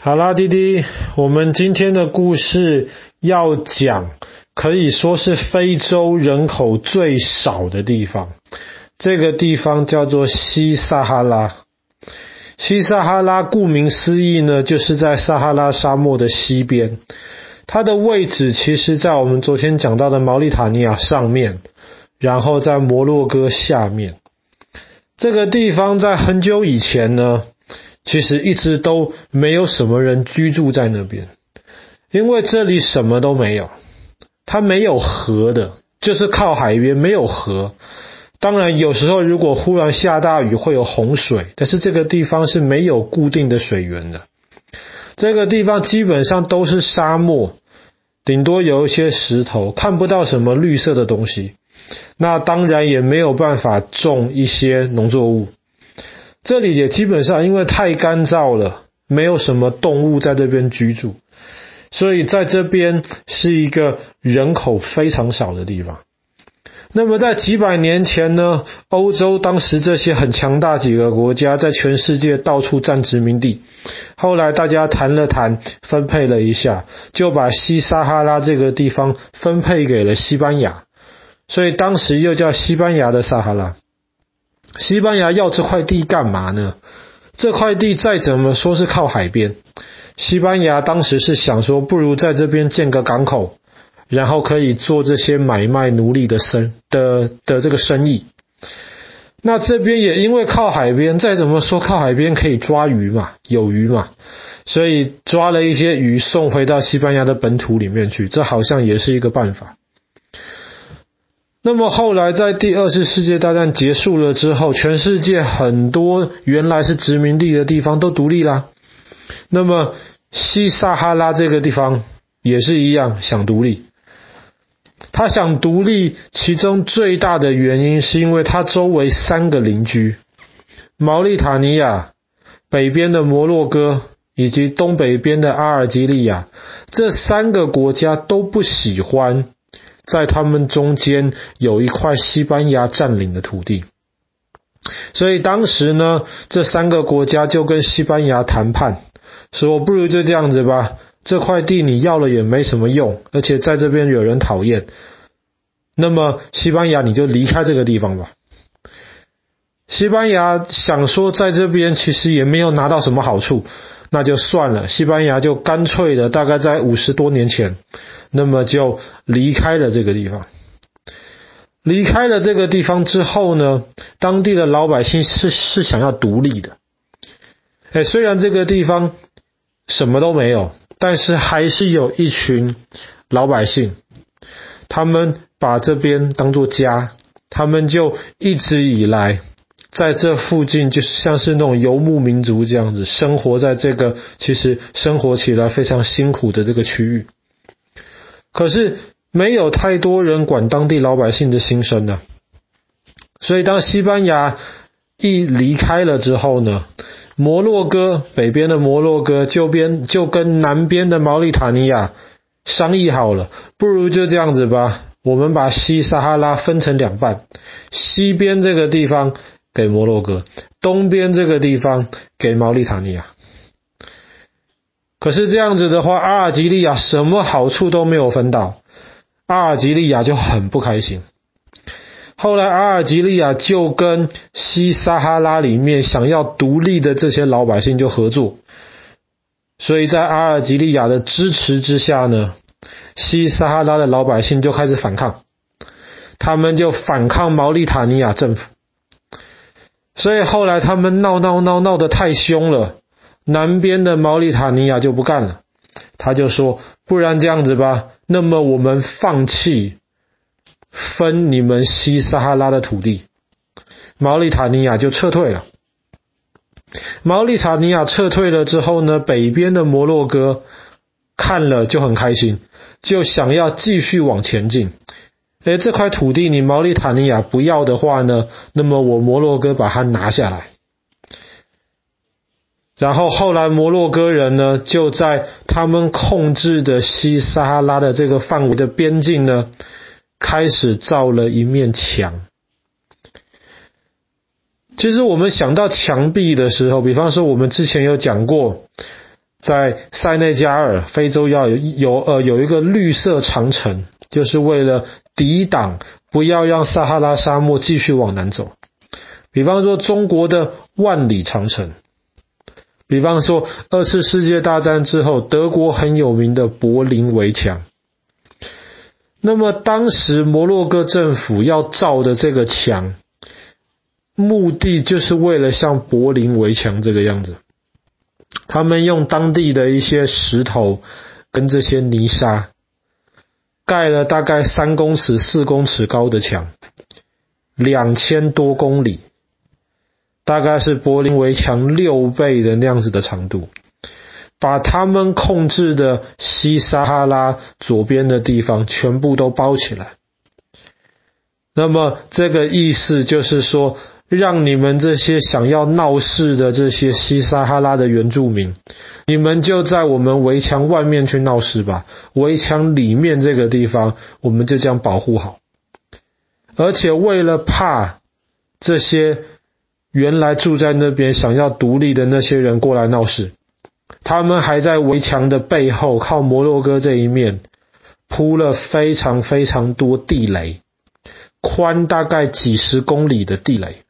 好啦，弟弟，我们今天的故事要讲，可以说是非洲人口最少的地方。这个地方叫做西撒哈拉。西撒哈拉顾名思义呢，就是在撒哈拉沙漠的西边。它的位置其实，在我们昨天讲到的毛里塔尼亚上面，然后在摩洛哥下面。这个地方在很久以前呢，其实一直都没有什么人居住在那边，因为这里什么都没有，它没有河的，就是靠海边，没有河。当然，有时候如果忽然下大雨，会有洪水，但是这个地方是没有固定的水源的。这个地方基本上都是沙漠，顶多有一些石头，看不到什么绿色的东西。那当然也没有办法种一些农作物。这里也基本上因为太干燥了，没有什么动物在这边居住，所以在这边是一个人口非常少的地方。那么在几百年前呢，欧洲当时这些很强大几个国家在全世界到处占殖民地，后来大家谈了谈，分配了一下，就把西撒哈拉这个地方分配给了西班牙，所以当时又叫西班牙的撒哈拉。西班牙要这块地干嘛呢？这块地再怎么说是靠海边，西班牙当时是想说，不如在这边建个港口，然后可以做这些买卖奴隶的生的的这个生意。那这边也因为靠海边，再怎么说靠海边可以抓鱼嘛，有鱼嘛，所以抓了一些鱼送回到西班牙的本土里面去，这好像也是一个办法。那么后来，在第二次世界大战结束了之后，全世界很多原来是殖民地的地方都独立啦。那么西撒哈拉这个地方也是一样想独立。他想独立，其中最大的原因是因为他周围三个邻居——毛里塔尼亚、北边的摩洛哥以及东北边的阿尔及利亚，这三个国家都不喜欢。在他们中间有一块西班牙占领的土地，所以当时呢，这三个国家就跟西班牙谈判，说不如就这样子吧，这块地你要了也没什么用，而且在这边惹人讨厌，那么西班牙你就离开这个地方吧。西班牙想说在这边其实也没有拿到什么好处，那就算了，西班牙就干脆的，大概在五十多年前。那么就离开了这个地方。离开了这个地方之后呢，当地的老百姓是是想要独立的。哎，虽然这个地方什么都没有，但是还是有一群老百姓，他们把这边当做家，他们就一直以来在这附近，就是像是那种游牧民族这样子，生活在这个其实生活起来非常辛苦的这个区域。可是没有太多人管当地老百姓的心声呢，所以当西班牙一离开了之后呢，摩洛哥北边的摩洛哥就边就跟南边的毛里塔尼亚商议好了，不如就这样子吧，我们把西撒哈拉分成两半，西边这个地方给摩洛哥，东边这个地方给毛里塔尼亚。可是这样子的话，阿尔及利亚什么好处都没有分到，阿尔及利亚就很不开心。后来，阿尔及利亚就跟西撒哈拉里面想要独立的这些老百姓就合作，所以在阿尔及利亚的支持之下呢，西撒哈拉的老百姓就开始反抗，他们就反抗毛里塔尼亚政府，所以后来他们闹闹闹闹得太凶了。南边的毛里塔尼亚就不干了，他就说：“不然这样子吧，那么我们放弃分你们西撒哈拉的土地。”毛里塔尼亚就撤退了。毛里塔尼亚撤退了之后呢，北边的摩洛哥看了就很开心，就想要继续往前进。诶，这块土地你毛里塔尼亚不要的话呢，那么我摩洛哥把它拿下来。然后后来摩洛哥人呢，就在他们控制的西撒哈拉的这个范围的边境呢，开始造了一面墙。其实我们想到墙壁的时候，比方说我们之前有讲过，在塞内加尔，非洲要有有呃有一个绿色长城，就是为了抵挡，不要让撒哈拉沙漠继续往南走。比方说中国的万里长城，比方说二次世界大战之后德国很有名的柏林围墙。那么当时摩洛哥政府要造的这个墙，目的就是为了像柏林围墙这个样子。他们用当地的一些石头跟这些泥沙，盖了大概三公尺、四公尺高的墙，两千多公里，大概是柏林围墙六倍的那样子的长度，把他们控制的西撒哈拉左边的地方全部都包起来。那么这个意思就是说，让你们这些想要闹事的这些西撒哈拉的原住民，你们就在我们围墙外面去闹事吧。围墙里面这个地方，我们就这样保护好。而且为了怕这些原来住在那边想要独立的那些人过来闹事，他们还在围墙的背后，靠摩洛哥这一面铺了非常非常多地雷，宽大概几十公里的地雷。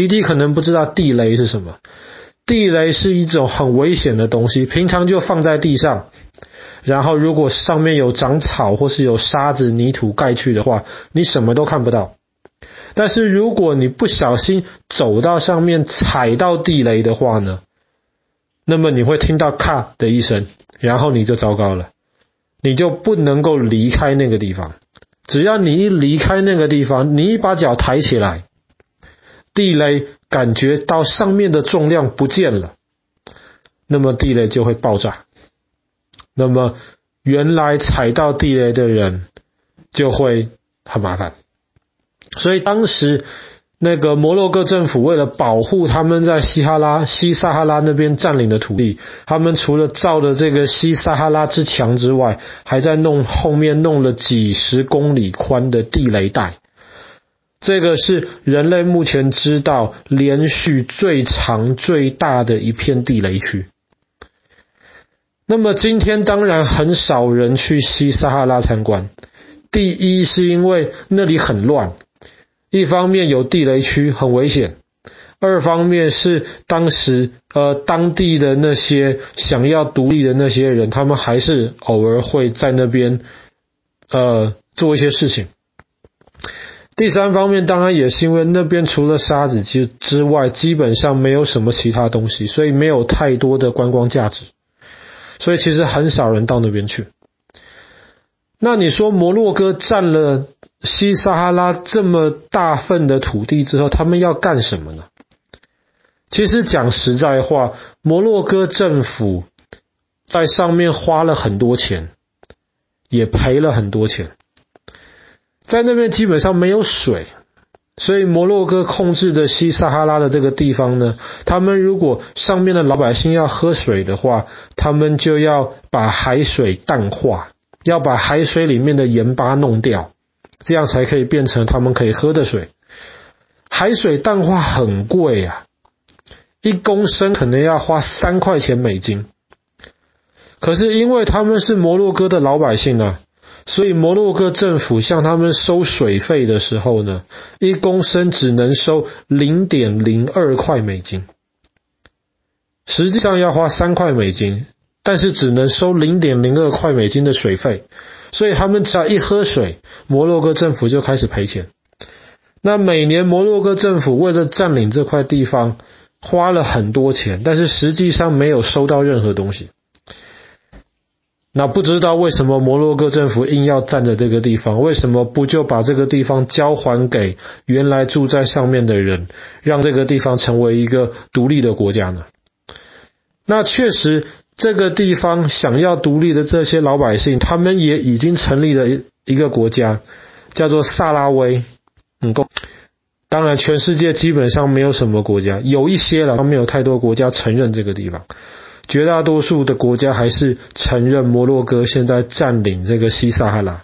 弟弟可能不知道地雷是什么，地雷是一种很危险的东西，平常就放在地上，然后如果上面有长草或是有沙子、泥土盖去的话，你什么都看不到。但是如果你不小心走到上面踩到地雷的话呢，那么你会听到咔的一声，然后你就糟糕了，你就不能够离开那个地方。只要你一离开那个地方，你一把脚抬起来。地雷感觉到上面的重量不见了，那么地雷就会爆炸。那么原来踩到地雷的人就会很麻烦。所以当时那个摩洛哥政府为了保护他们在西哈拉、西撒哈拉那边占领的土地，他们除了造了这个西撒哈拉之墙之外，还在弄后面弄了几十公里宽的地雷带。这个是人类目前知道连续最长最大的一片地雷区。那么今天当然很少人去西撒哈拉参观。第一是因为那里很乱，一方面有地雷区很危险，二方面是当时呃当地的那些想要独立的那些人，他们还是偶尔会在那边呃做一些事情。第三方面，当然也是因为那边除了沙子之之外，基本上没有什么其他东西，所以没有太多的观光价值，所以其实很少人到那边去。那你说摩洛哥占了西撒哈拉这么大份的土地之后，他们要干什么呢？其实讲实在话，摩洛哥政府在上面花了很多钱，也赔了很多钱。在那边基本上没有水，所以摩洛哥控制的西撒哈拉的这个地方呢，他们如果上面的老百姓要喝水的话，他们就要把海水淡化，要把海水里面的盐巴弄掉，这样才可以变成他们可以喝的水。海水淡化很贵啊，一公升可能要花三块钱美金。可是因为他们是摩洛哥的老百姓呢、啊。所以摩洛哥政府向他们收水费的时候呢，一公升只能收零点零二块美金，实际上要花三块美金，但是只能收零点零二块美金的水费。所以他们只要一喝水，摩洛哥政府就开始赔钱。那每年摩洛哥政府为了占领这块地方，花了很多钱，但是实际上没有收到任何东西。那不知道为什么摩洛哥政府硬要占着这个地方？为什么不就把这个地方交还给原来住在上面的人，让这个地方成为一个独立的国家呢？那确实，这个地方想要独立的这些老百姓，他们也已经成立了一一个国家，叫做萨拉威。嗯，够。当然，全世界基本上没有什么国家，有一些了，没有太多国家承认这个地方。绝大多数的国家还是承认摩洛哥现在占领这个西撒哈拉。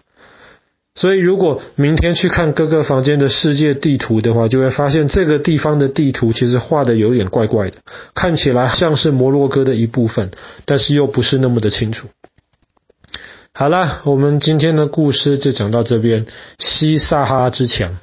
所以，如果明天去看各个房间的世界地图的话，就会发现这个地方的地图其实画的有点怪怪的，看起来像是摩洛哥的一部分，但是又不是那么的清楚。好了，我们今天的故事就讲到这边，西撒哈拉之墙。